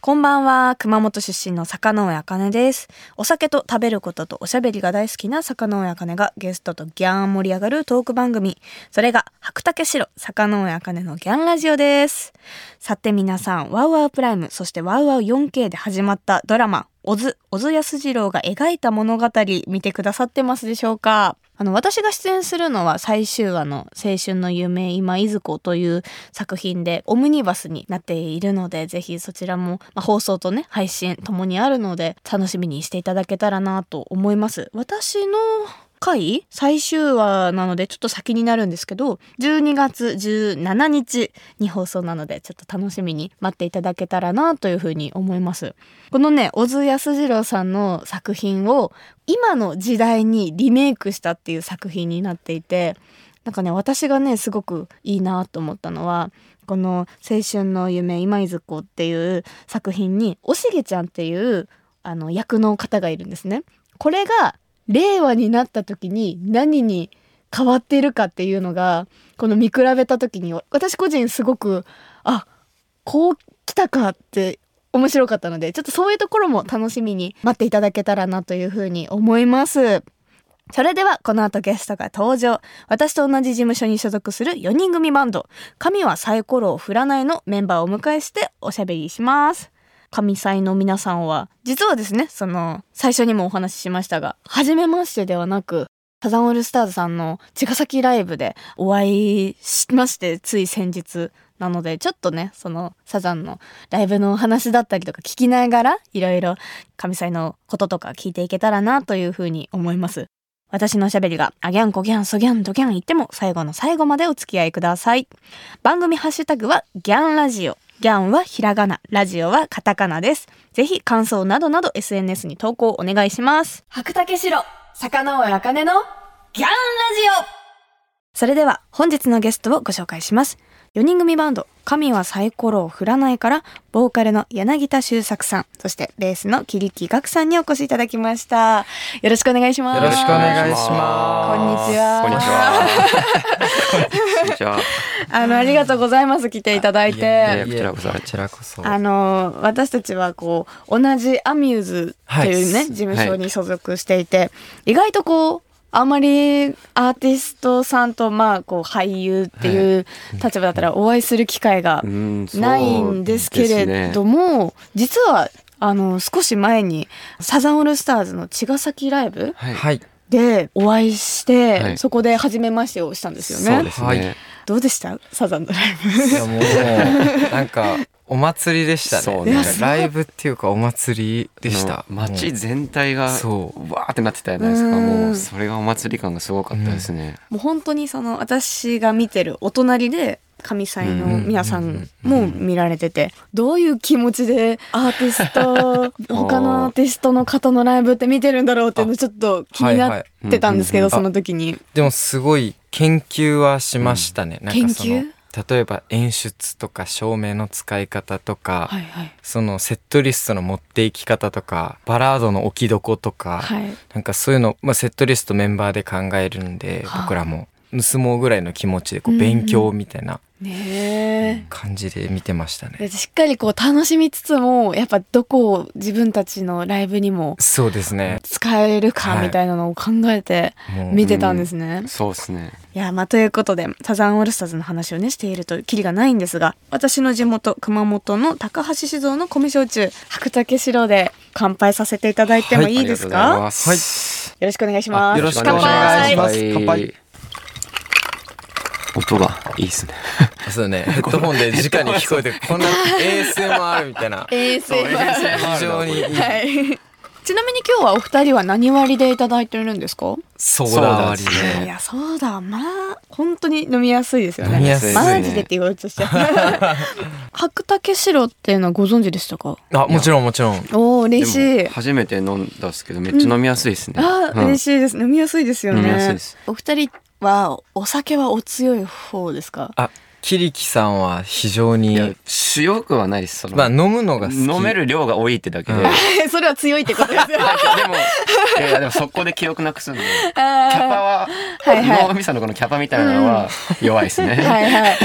こんばんは、熊本出身の坂上茜です。お酒と食べることとおしゃべりが大好きな坂上茜がゲストとギャン盛り上がるトーク番組。それが、白竹城坂上茜のギャンラジオです。さて皆さん、ワウワウプライム、そしてワウワウ 4K で始まったドラマ、小津、小津安二郎が描いた物語、見てくださってますでしょうか？あの、私が出演するのは最終話の青春の夢今いずこという作品でオムニバスになっているので、ぜひそちらも、まあ、放送とね、配信ともにあるので、楽しみにしていただけたらなと思います。私の回？最終話なのでちょっと先になるんですけど12月17日に放送なのでちょっと楽しみに待っていただけたらなというふうに思いますこのね小津安二郎さんの作品を今の時代にリメイクしたっていう作品になっていてなんかね私がねすごくいいなと思ったのはこの「青春の夢今いずこ」っていう作品におしげちゃんっていうあの役の方がいるんですね。これが令和になった時に何に変わっているかっていうのがこの見比べた時に私個人すごくあこう来たかって面白かったのでちょっとそういうところも楽しみに待っていただけたらなというふうに思います。それではこの後ゲストが登場。私と同じ事務所に所属する4人組バンド。神はサイコロを振らないのメンバーをお迎えしておしゃべりします。神祭の皆さんは実はですねその最初にもお話ししましたが初めましてではなくサザンオールスターズさんの茅ヶ崎ライブでお会いしましてつい先日なのでちょっとねそのサザンのライブのお話だったりとか聞きながらいろいろ神祭のこととか聞いていけたらなというふうに思います。私のおしゃべりが、あギャンコギャンソギャンドギャン言っても最後の最後までお付き合いください。番組ハッシュタグはギャンラジオ。ギャンはひらがな、ラジオはカタカナです。ぜひ感想などなど SNS に投稿お願いします。白竹城、坂上茜のギャンラジオそれでは本日のゲストをご紹介します。4人組バンド、神はサイコロを振らないから、ボーカルの柳田修作さん、そしてベースの桐木岳さんにお越しいただきました。よろしくお願いします。よろしくお願いします。こんにちはこんにちは。こんにちは。あの、ありがとうございます。来ていただいて。こちらこそこちらこそ。あの、私たちはこう、同じアミューズっていうね、はい事務所に所属していて、意外とこう、あんまりアーティストさんとまあこう俳優っていう立場だったらお会いする機会がうん。ないんですけれども、実はあの少し前にサザンオールスターズの茅ヶ崎ライブ。でお会いして、はい。そこで初めましてをしたんですよね。はいね。どうでした？サザンのライブ。いやもう、なんか、お祭りでしたね。ね。なんかライブっていうかお祭りでした。街全体がそう。わーってなってたじゃないですか。うん。もうそれがお祭り感がすごかったですね。もう本当にその私が見てるお隣で神祭の皆さんも見られててどういう気持ちでアーティスト 他のアーティストの方のライブって見てるんだろうっていうのちょっと気になってたんですけどはいその時に。でもすごい研究はしましたね。なんかその研例えば演出とか照明の使い方とか、はいはい。そのセットリストの持っていき方とかバラードの置きどことか、はい。なんかそういうの、まあ、セットリストメンバーで考えるんで、はあ。僕らも。盗もうぐらいの気持ちでこううん。勉強みたいなね感じで見てましたね。しっかりこう楽しみつつもやっぱどこを自分たちのライブにもそうですね。使えるかみたいなのを考えて見てたんですね。そうですね。いやまあということでサザンオールスターズの話をねしているとキリがないんですが私の地元熊本の高橋酒造の米焼酎白竹城で乾杯させていただいてもはいいいですか、ありがとうござい。ますよろしくお願いします。よろしくお願いします。乾杯。乾杯音がいいですね。そうね、ヘッドホンで 直に聞こえて、こんな ASMR みたいな。ASMR 非常にいい。はい。ちなみに今日はお二人は何割でいただいてるんですか？ソーダ割りそうだ。ね。いやそうだ。まあ本当に飲みやすいですよね。飲みやすいですね。マジでって言おうとし。て白竹城っていうのはご存知でしたか？あ、もちろんもちろん。おお嬉しい。初めて飲んだんですけどめっちゃ飲みやすいですね。うん。嬉しいです。飲みやすいですよね。飲みやすいです。お二人はお酒はお強い方ですか？あキリキさんは非常に強くはないですその、まあ飲むのが好き。飲める量が多いってだけで、うん。で もそれは強いってことですよ。いやでもそこで記憶なくすんで。キャパは、はいはい。脳みそのこのキャパみたいなのは弱いですね、はいはい。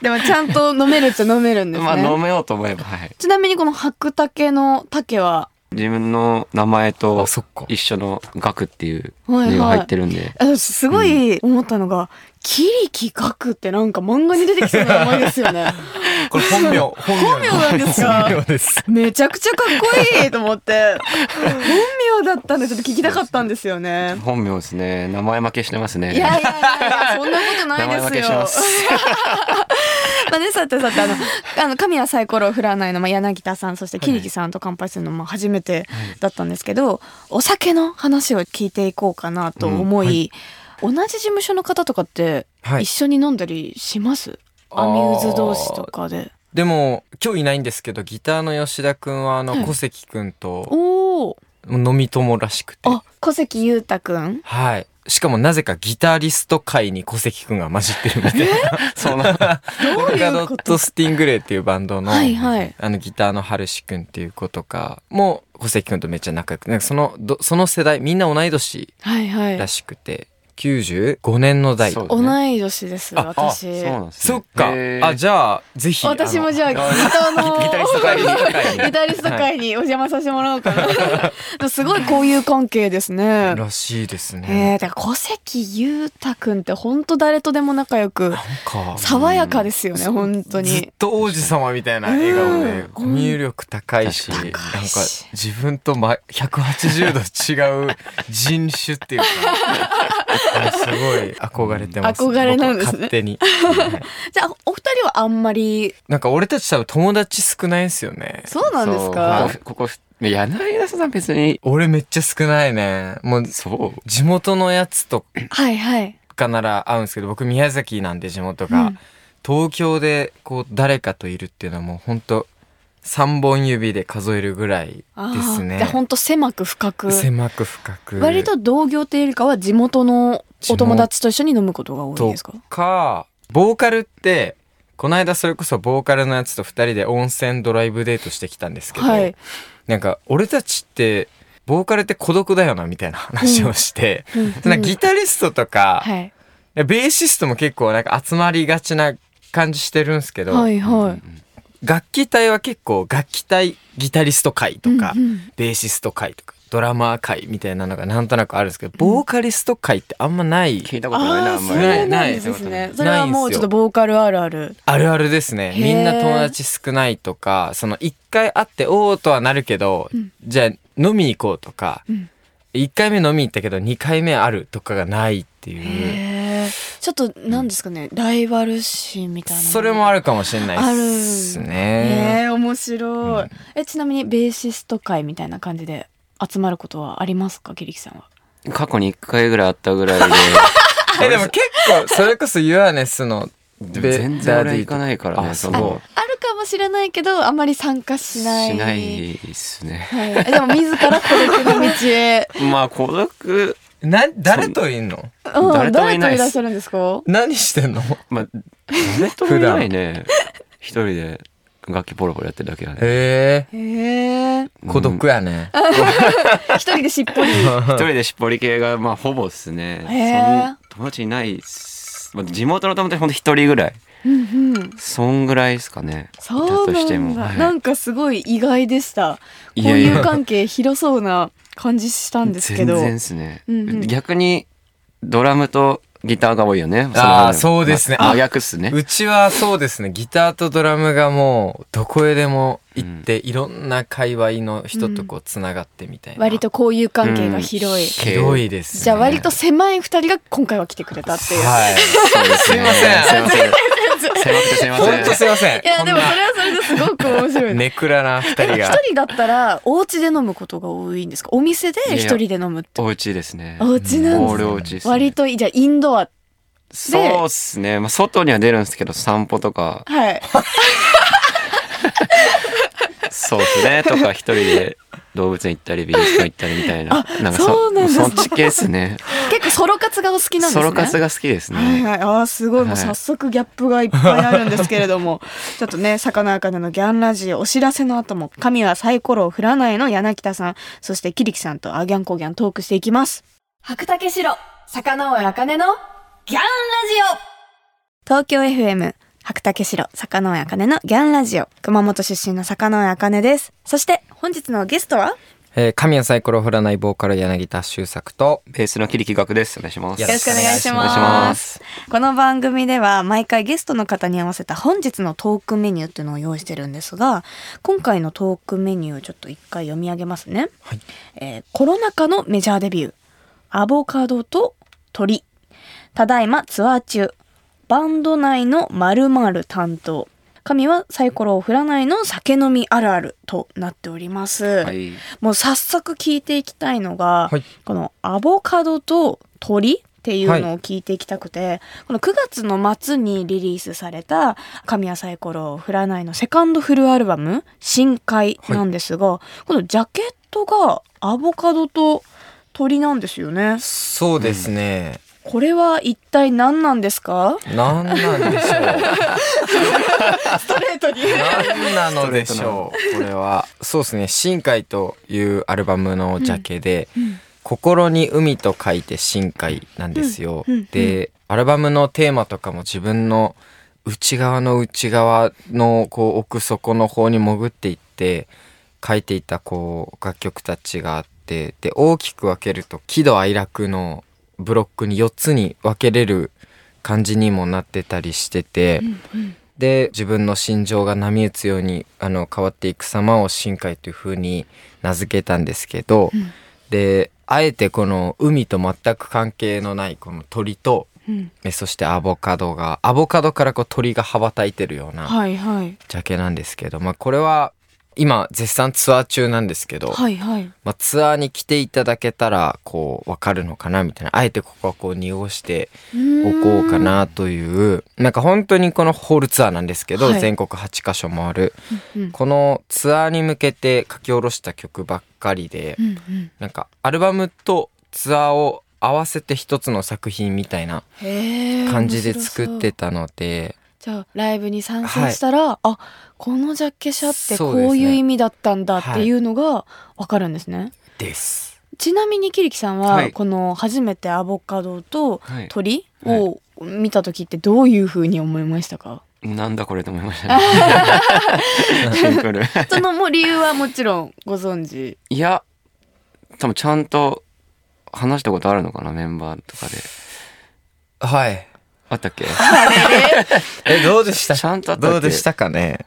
でもちゃんと飲めるっちゃ飲めるんですね、まあ飲めようと思えばはい。ちなみにこの白竹の竹は自分の名前と一緒の「学」っていう入ってるんで、あすごい思ったのが、キリキガクってなんか漫画に出てきそうな名前ですよね。これ本名。本本名なんですか？本名です。めちゃくちゃかっこいいと思って。本名だったんでちょっと聞きたかったんですよね。本名ですね。名前負けしてますね。いやいやいやそんなことない名前負けですよ。ます。まあね、さてさて、あの、あの、神谷サイコロを振らないの、まあ、柳田さん、そしてキリキさんと乾杯するのも初めてだったんですけど、お酒の話を聞いていこうかなと思い、同じ事務所の方とかって、はい。一緒に飲んだりします、アミューズ同士とかで。でも今日いないんですけどギターの吉田くんはあのはい小関くんとおお。飲み友らしくて。あ、小関裕太くん。はい。しかもなぜかギタリスト界に小関くんが混じってるみたいな。そうなんだどうポルカドットスティングレイっていうバンドの、はいはい。あのギターの春志くんっていう子とかも小関くんとめっちゃ仲良くなんかそのどその世代みんな同い年はいはい。ら。しくて95年の代。そう同い年です、あ私。そうなんですね。そっか。あじゃあぜひ私もじゃあギタあーのギタリスト会に。ギタリスト会にお邪魔させてもらおうかな。すごい交友関係ですね。らしいですえねー、だから小関裕太くんって本当誰とでも仲良くなんか爽やかですよね本当ずっに。と王子様みたいな笑顔でうんコミュ力高いし高ないんかし自分とま180度違う人種っていうかすごい。憧れてます。憧れなんですね。勝手に、は いじゃあお二人はあんまりなんか俺たち多分友達少ないんですよね。そうなんですか？こここ柳田さん別に。俺めっちゃ少ないね。もうそう。地元のやつとはいはい。かなら会うんですけど僕宮崎なんで地元が、うん。東京でこう誰かといるっていうのはもうほんと3本指で数えるぐらいですねじゃあ本当狭く深く。狭く深く割と同業っていうよりかは地元のお友達と一緒に飲むことが多いとですか？かボーカルってこの間それこそボーカルのやつと2人で温泉ドライブデートしてきたんですけど、はい。なんか俺たちってボーカルって孤独だよなみたいな話をして、うんギタリストとか、はい。ベーシストも結構なんか集まりがちな感じしてるんですけど、はいはい。楽器隊は結構楽器隊ギタリスト会とか、うんうん。ベーシスト会とかドラマー会みたいなのがなんとなくあるんですけど、ボーカリスト会ってあんまない。聞いたことないなあんまり。なんないですね。ないそれはもうちょっとボーカルあるある。あるあるですね。みんな友達少ないとかその一回会っておおとはなるけど、うん。じゃあ飲み行こうとか、うん。一1回目飲み行ったけど2回目あるとかがないっていう。ちょっとなんですかね、ライバル心みたいなの。それもあるかもしれないですへね。え、面白い、うんえ、ちなみにベーシスト会みたいな感じで集まることはありますか、キリキさんは？過去に1回ぐらいあったぐらいで えでも結構それこそユアネスの全然俺行かないからねあそのあるかもしれないけど、あんまり参加しない。しないですねはい、でも自ら孤独の道へ。まあ孤独な誰といんの？う。ん、誰ともいない。誰といらっしゃるんですか？何してんの？まあ誰ともいないね。一人で楽器ポロポロやってるだけだねへへえ。え。孤独やね、一人でしっぽり。一人でしっぽり系がまあほぼっすね。へーそん友達いないっす、まあ、地元の友達ほんと一人ぐらいうんうん。そんぐらいですかね。そうなんだ。してもはい。なんかすごい意外でした。交友関係広そうな感じしたんですけど。全然ですね、うんうん。逆にドラムとギターが多いよね。あそうですね。まあ逆っすね。うちはそうですね。ギターとドラムがもうどこへでも行って、いろんな界隈の人とこうつながってみたいな、割と交友関係が広い。うん。広いですね。じゃあ割と狭い二人が今回は来てくれたっていう。はい。そうですね。すいません。すいません狭くてすいません。本当すいません。いやでもそれはそれですごく面白い。ネクラな二人一が人だったらお家で飲むことが多いんですか？お店で一人で飲むって。お家ですね。お家なんですオールお家ですね割といいじゃあインドアそうっすね。まあ外には出るんですけど散歩とか。はい そうですね。とか一人で動物園行ったり美術館行ったりみたいな。なんかそうなんですそっち系ですね。結構ソロ活がお好きなんですね。ソロ活が好きですね、はいはい、あーすごい、もうはい早速ギャップがいっぱいあるんですけれども。ちょっとね魚あかねのギャンラジオお知らせの後も神はサイコロを振らないの柳田さんそしてキリキさんとアギャンコギャントークしていきます。白竹城魚尾あかねのギャンラジオ。東京 FM 白竹城魚尾あかねのギャンラジオ熊本出身の魚尾あかねですそして本日のゲストは？えー、神谷サイコロ振らないボーカル柳田修作と、ベースの切り木学ですお願いしますよよろしくお願いしお願いしま。ますこの番組では毎回ゲストの方に合わせた本日のトークメニューっていうのを用意してるんですが、今回のトークメニューをちょっと一回読み上げますね。はいえーコロナ禍のメジャーデビュー。アボカドと鳥。ただいまツアー中。バンド内の〇〇担当。神はサイコロを振らないの酒飲みあるあるとなっております。はいもう早速聞いていきたいのが、はいこのアボカドと鳥っていうのを聞いていきたくて、この9月の末にリリースされた神谷サイコロを振らないのセカンドフルアルバム深海なんですが、このジャケットがアボカドと鳥なんですよね。そうですね。これは一体何なんですか？なんなんでしょ ストレートに。う。なのでしょう？これは。そうですね。深海というアルバムのジャケで、心に海と書いて深海なんですよ。うんうんで、アルバムのテーマとかも自分の内側の内側のこう奥底の方に潜っていって書いていたこう楽曲たちがあってで大きく分けると喜怒哀楽のブロックに4つに分けれる感じにもなってたりしてて、で自分の心情が波打つようにあの変わっていく様を深海という風に名付けたんですけど、であえてこの海と全く関係のないこの鳥とうん。えそしてアボカドがアボカドからこう鳥が羽ばたいてるようなはいはい。ジャケなんですけど、まあ、これは今絶賛ツアー中なんですけど、はいはい。まあ、ツアーに来ていただけたらこう分かるのかなみたいなあえてここはこう濁しておこうかなというなんか本当にこのホールツアーなんですけど、はい。全国8カ所回る。うん。このツアーに向けて書き下ろした曲ばっかりで、うんうん。なんかアルバムとツアーを合わせて一つの作品みたいな感じで作ってたので、じゃあライブに参戦したら、あこのジャケ写ってこそういう意味だったんだっていうのがわかるんですね。です。ちなみにキリキさんは、はい。この初めてアボカドとはい。鳥を見た時ってどういう風に思いましたか、なんだこれと思いましたね。シンプル。そのもう理由はもちろんご存知？いや多分ちゃんと話したことあるのかなメンバーとかで。はい。あったっけ？え、どうでした？ちゃんとあったっけ？どうでしたかね？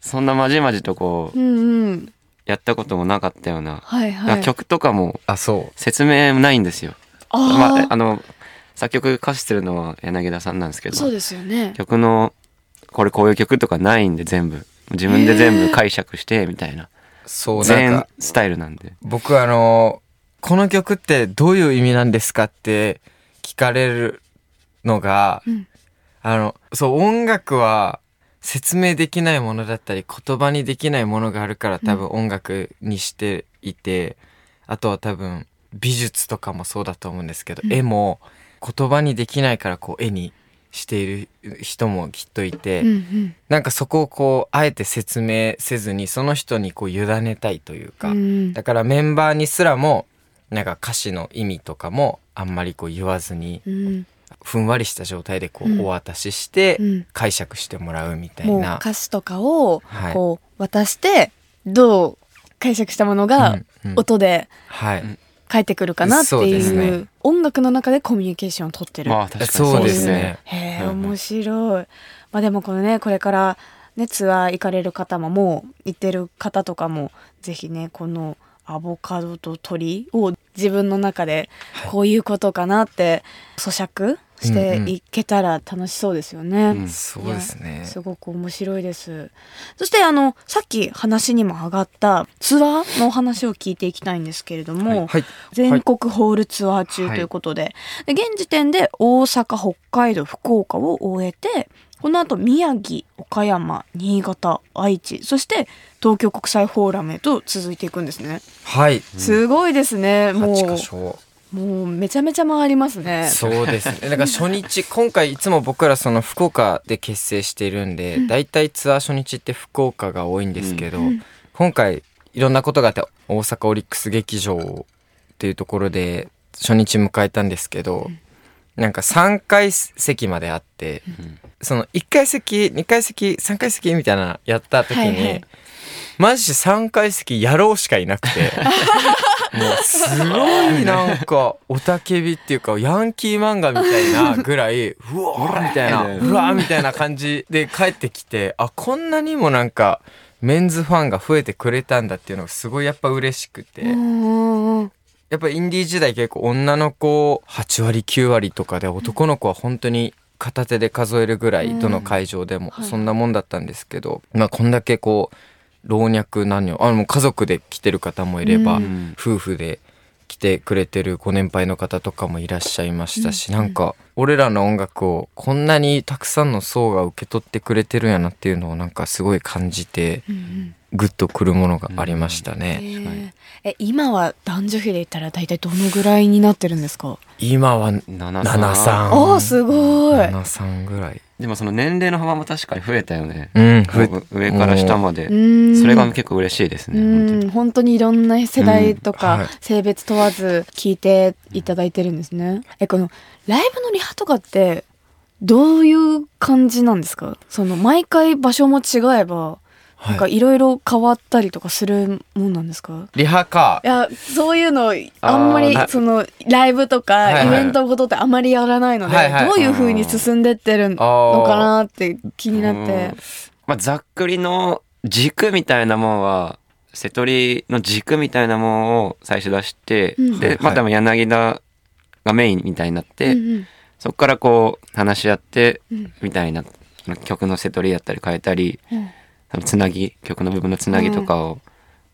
そんなまじまじとこううんうん。やったこともなかったような、はいはい。曲とかもあ、そう。説明ないんですよ。あまあー、あの作曲歌詞してるのは柳田さんなんですけど。そうですよね。曲のこれこういう曲とかないんで全部。自分で全部解釈してみたいな。そう、なん全か、スタイルなんで。僕あの、この曲ってどういう意味なんですかって聞かれるのが、うん。あの、そう、音楽は説明できないものだったり、言葉にできないものがあるから多分音楽にしていて、あとは多分美術とかもそうだと思うんですけど、うん。絵も言葉にできないからこう絵にしている人もきっといて、うんうん。なんかそこをこうあえて説明せずにその人にこう委ねたいというか、うん。だからメンバーにすらもなんか歌詞の意味とかもあんまりこう言わずにうんふんわりした状態でこうお渡ししてうん。解釈してもらうみたいもうな。歌詞とかをはい。こう渡してどう解釈したものが音ではい、返ってくるかなっていうね。音楽の中でコミュニケーションを取ってる。まあ確かにそうですね。へえ面白い。まあでもこのねこれからねツアー行かれる方ももう行ってる方とかもぜひねこのアボカドと鳥を自分の中でこういうことかなって咀嚼していけたら楽しそうですよね。うんそうですね。すごく面白いです。そしてあのさっき話にも上がったツアーのお話を聞いていきたいんですけれども、はい。全国ホールツアー中ということで,、で現時点で大阪北海道福岡を終えてこの後宮城岡山新潟愛知そして東京国際フォーラムへと続いていくんですねはいすごいですね、も8箇所うもうめちゃめちゃ回りますね。そうですね。だから初日、今回いつも僕らその福岡で結成しているんで、大体ツアー初日って福岡が多いんですけど、今回いろんなことがあって大阪オリックス劇場っていうところで初日迎えたんですけど、なんか3階席まであって、その1階席、2階席、3階席みたいなやった時に、はいはい。マジで3階席やろうしかいなくて。もうすごいなんかおたけびっていうかヤンキー漫画みたいなぐらいうわーみたいなうわーみたいな感じで帰ってきてあこんなにもなんかメンズファンが増えてくれたんだっていうのがすごいやっぱ嬉しくて。やっぱインディー時代結構女の子8割9割とかで男の子は本当に片手で数えるぐらいどの会場でもはいそんなもんだったんですけどまあこんだけこう老若男女あもう家族で来てる方もいれば、うん。夫婦で来てくれてるご年配の方とかもいらっしゃいましたし、うん。なんか俺らの音楽をこんなにたくさんの層が受け取ってくれてるんやなっていうのをなんかすごい感じてうんうん。グッとくるものがありましたね。えーえ今は男女比で言ったら大体どのぐらいになってるんですか？今は73 73ああすごい。73ぐらい。でもその年齢の幅も確かに増えたよね、うん、上から下まで、う。んそれが結構嬉しいですうね本当に。ん本当にいろんな世代とかうんはい。性別問わず聞いていただいてるんですね。えこのライブのリハとかってどういう感じなんですか？その毎回場所も違えばなんかはいいろいろ変わったりとかするもんなんですか？リハか。い。やそういうのあんまりそのライブとかイベントごとってあまりやらないのではいはい。どういう風に進んでってるのかなって気になって。まあ、ざっくりの軸みたいなもんは瀬戸りの軸みたいなもんを最初出して、うん。でまた柳田がメインみたいになって、うんうん。そこからこう話し合ってうん。みたいな曲の瀬戸りやったり変えたりうんそのつなぎ曲の部分のつなぎとかを、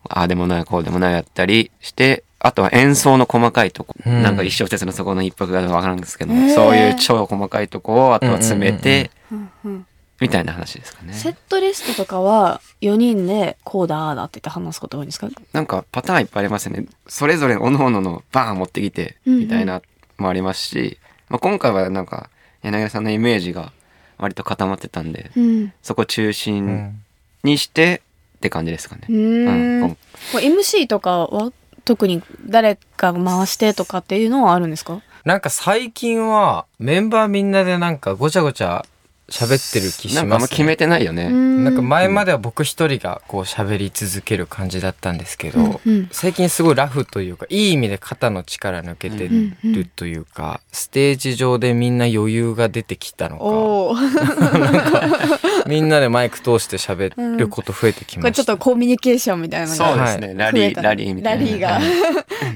ああでもないこうでもないやったりしてあとは演奏の細かいとこ、うん。なんか一生鉄のそこの一拍が分からんですけど、へーそういう超細かいとこをあとは詰めて、うんうんみたいな話ですかね。セットリストとかは4人でこうだああだって言って話すこと多いんですか？なんかパターンいっぱいありますよね。それぞれ各々のバーン持ってきて、うんうん。みたいなもありますし、まあ、今回はなんか柳田さんのイメージが割と固まってたんで、うん。そこ中う心んにしてって感じですかね。うーうん。MC とかは特に誰かが回してとかっていうのはあるんですか？なんか最近はメンバーみんなでなんかごちゃごちゃ喋ってる気しなんかあんまます決めてないよね。なんか前前までは僕一人がこう喋り続ける感じだったんですけど、うんうん。最近すごいラフというかいい意味で肩の力抜けてるというか、ステージ上でみんな余裕が出てきたのおおこ かみんなでマイク通して喋ること増えてきました、れちょっとコミュニケーションみたいなのそうがですね。ラリー、ラリーみたいな。ラリーが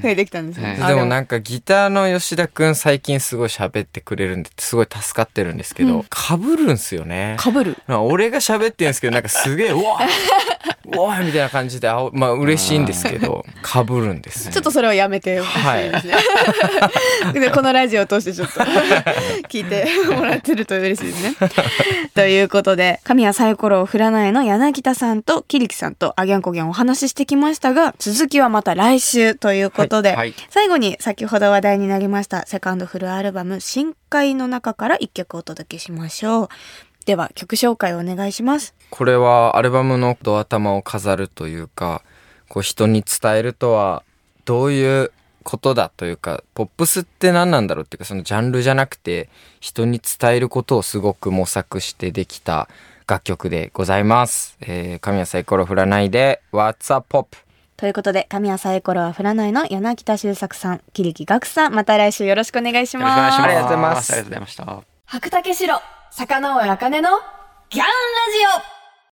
増えてきたんですね、はいあでもなんかギターの吉田くん最近すごい喋ってくれるんですごい助かってるんですけうんど、かぶるんすよね。かぶる俺が喋ってるんですけどなんかすげえ「うわ うわみたいな感じでまあ嬉しいんですけどかぶるんです ちょっとそれはやめてほしいですね。でこのラジオを通してちょっと聞いてもらってると嬉しいですね。ということで神谷サイコロを振らないの柳田さんとキリキさんとあぎゃんこぎゃんお話ししてきましたが続きはまた来週ということで、はいはい最後に先ほど話題になりましたセカンドフルアルバム「深海」の中から一曲お届けしましょう。では曲紹介をお願いします。これはアルバムのドア玉を飾るというかこう人に伝えるとはどういうことだというかポップスって何なんだろうっていうかそのジャンルじゃなくて人に伝えることをすごく模索してできた楽曲でございます。えー、神谷サイコロ振らないで What's up Pop? ということで神谷サイコロは振らないの柳田修作さんキリキガクさんまた来週よろしくお願いします。よろしくお願いします。ありがとうございますありがとうございました。白竹城、坂上茜のギャンラジオ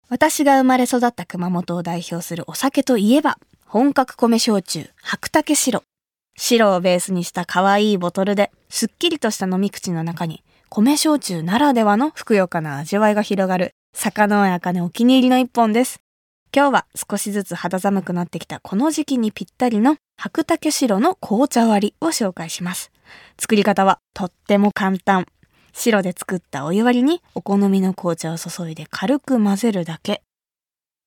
私が生まれ育った熊本を代表するお酒といえば、本格米焼酎、白竹白。白をベースにした可愛いボトルで、すっきりとした飲み口の中に、米焼酎ならではのふくよかな味わいが広がる、坂の茜お気に入りの一本です。今日は少しずつ肌寒くなってきたこの時期にぴったりの白竹白の紅茶割りを紹介します。作り方はとっても簡単。白で作ったお湯割りにお好みの紅茶を注いで軽く混ぜるだけ。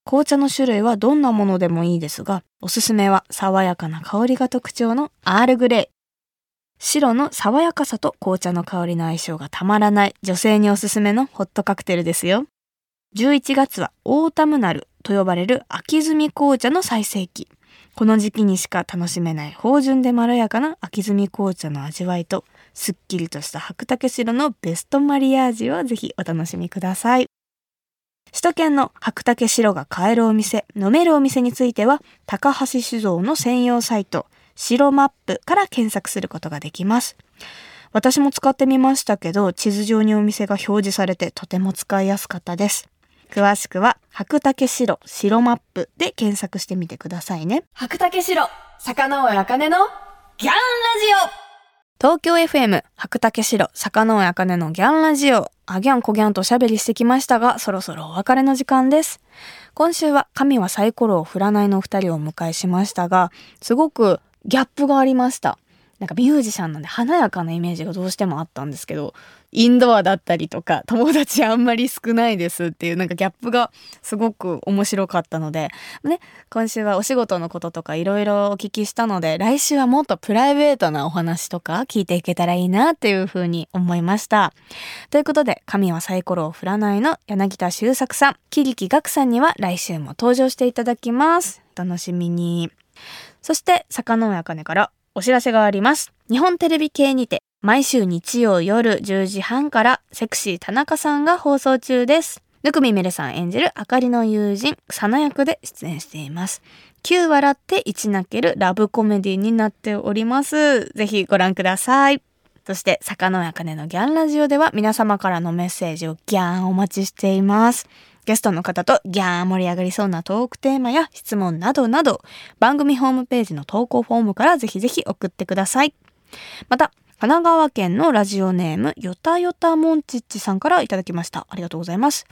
紅茶の種類はどんなものでもいいですが、おすすめは爽やかな香りが特徴のアールグレイ。白の爽やかさと紅茶の香りの相性がたまらない女性におすすめのホットカクテルですよ。11月はオータムナルと呼ばれる秋摘み紅茶の最盛期。この時期にしか楽しめない芳醇でまろやかな秋摘み紅茶の味わいと、すっきりとした白竹白のベストマリアージュをぜひお楽しみください。首都圏の白竹白が買えるお店、飲めるお店については、高橋酒造の専用サイト、白マップから検索することができます。私も使ってみましたけど、地図上にお店が表示されてとても使いやすかったです。詳しくは、白竹白白マップで検索してみてくださいね。白竹城、魚尾茜のギャンラジオ東京 FM 白竹城坂上茜のギャンラジオ。あギャンこギャンとおしゃべりしてきましたがそろそろお別れの時間です。今週は神はサイコロを振らないのお二人をお迎えしましたがすごくギャップがありました。なんかミュージシャンなんで華やかなイメージがどうしてもあったんですけどインドアだったりとか友達あんまり少ないですっていうなんかギャップがすごく面白かったのでね今週はお仕事のこととかいろいろお聞きしたので来週はもっとプライベートなお話とか聞いていけたらいいなっていうふうに思いました。ということで神はサイコロを振らないの柳田修作さん桐木岳さんには来週も登場していただきます。楽しみに。そして坂上茜からお知らせがあります。日本テレビ系にて毎週日曜夜10時半からセクシー田中さんが放送中です。ぬくみめるさん演じるあかりの友人、サナ役で出演しています。9笑って1泣けるラブコメディになっております。ぜひご覧ください。そして、坂野茜のギャンラジオでは皆様からのメッセージをギャーンお待ちしています。ゲストの方とギャーン盛り上がりそうなトークテーマや質問などなど、番組ホームページの投稿フォームからぜひぜひ送ってください。また、神奈川県のラジオネーム、よたよたもんちっちさんからいただきました。ありがとうございます。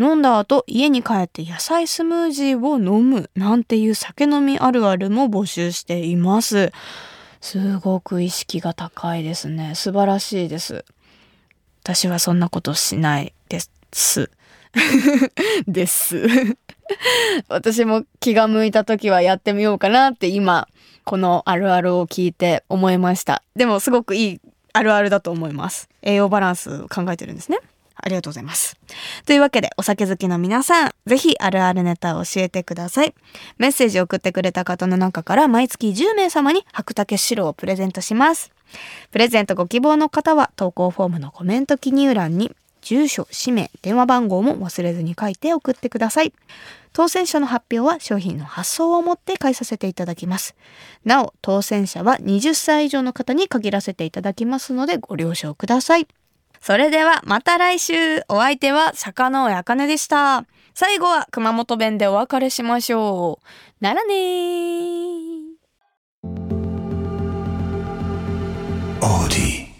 飲んだ後、家に帰って野菜スムージーを飲むなんていう酒飲みあるあるも募集しています。すごく意識が高いですね。素晴らしいです。私はそんなことしないです。です。私も気が向いた時はやってみようかなって今このあるあるを聞いて思いました。でもすごくいいあるあるだと思います。栄養バランス考えてるんですね。ありがとうございます。というわけで、お酒好きの皆さん、ぜひあるあるネタを教えてください。メッセージを送ってくれた方の中から毎月10名様に白竹白をプレゼントします。プレゼントご希望の方は投稿フォームのコメント記入欄に住所、氏名、電話番号も忘れずに書いて送ってください。当選者の発表は商品の発送をもって返させていただきます。なお、当選者は20歳以上の方に限らせていただきますのでご了承ください。それではまた来週お相手は坂上茜でした。最後は熊本弁でお別れしましょう。ならねー。オーディ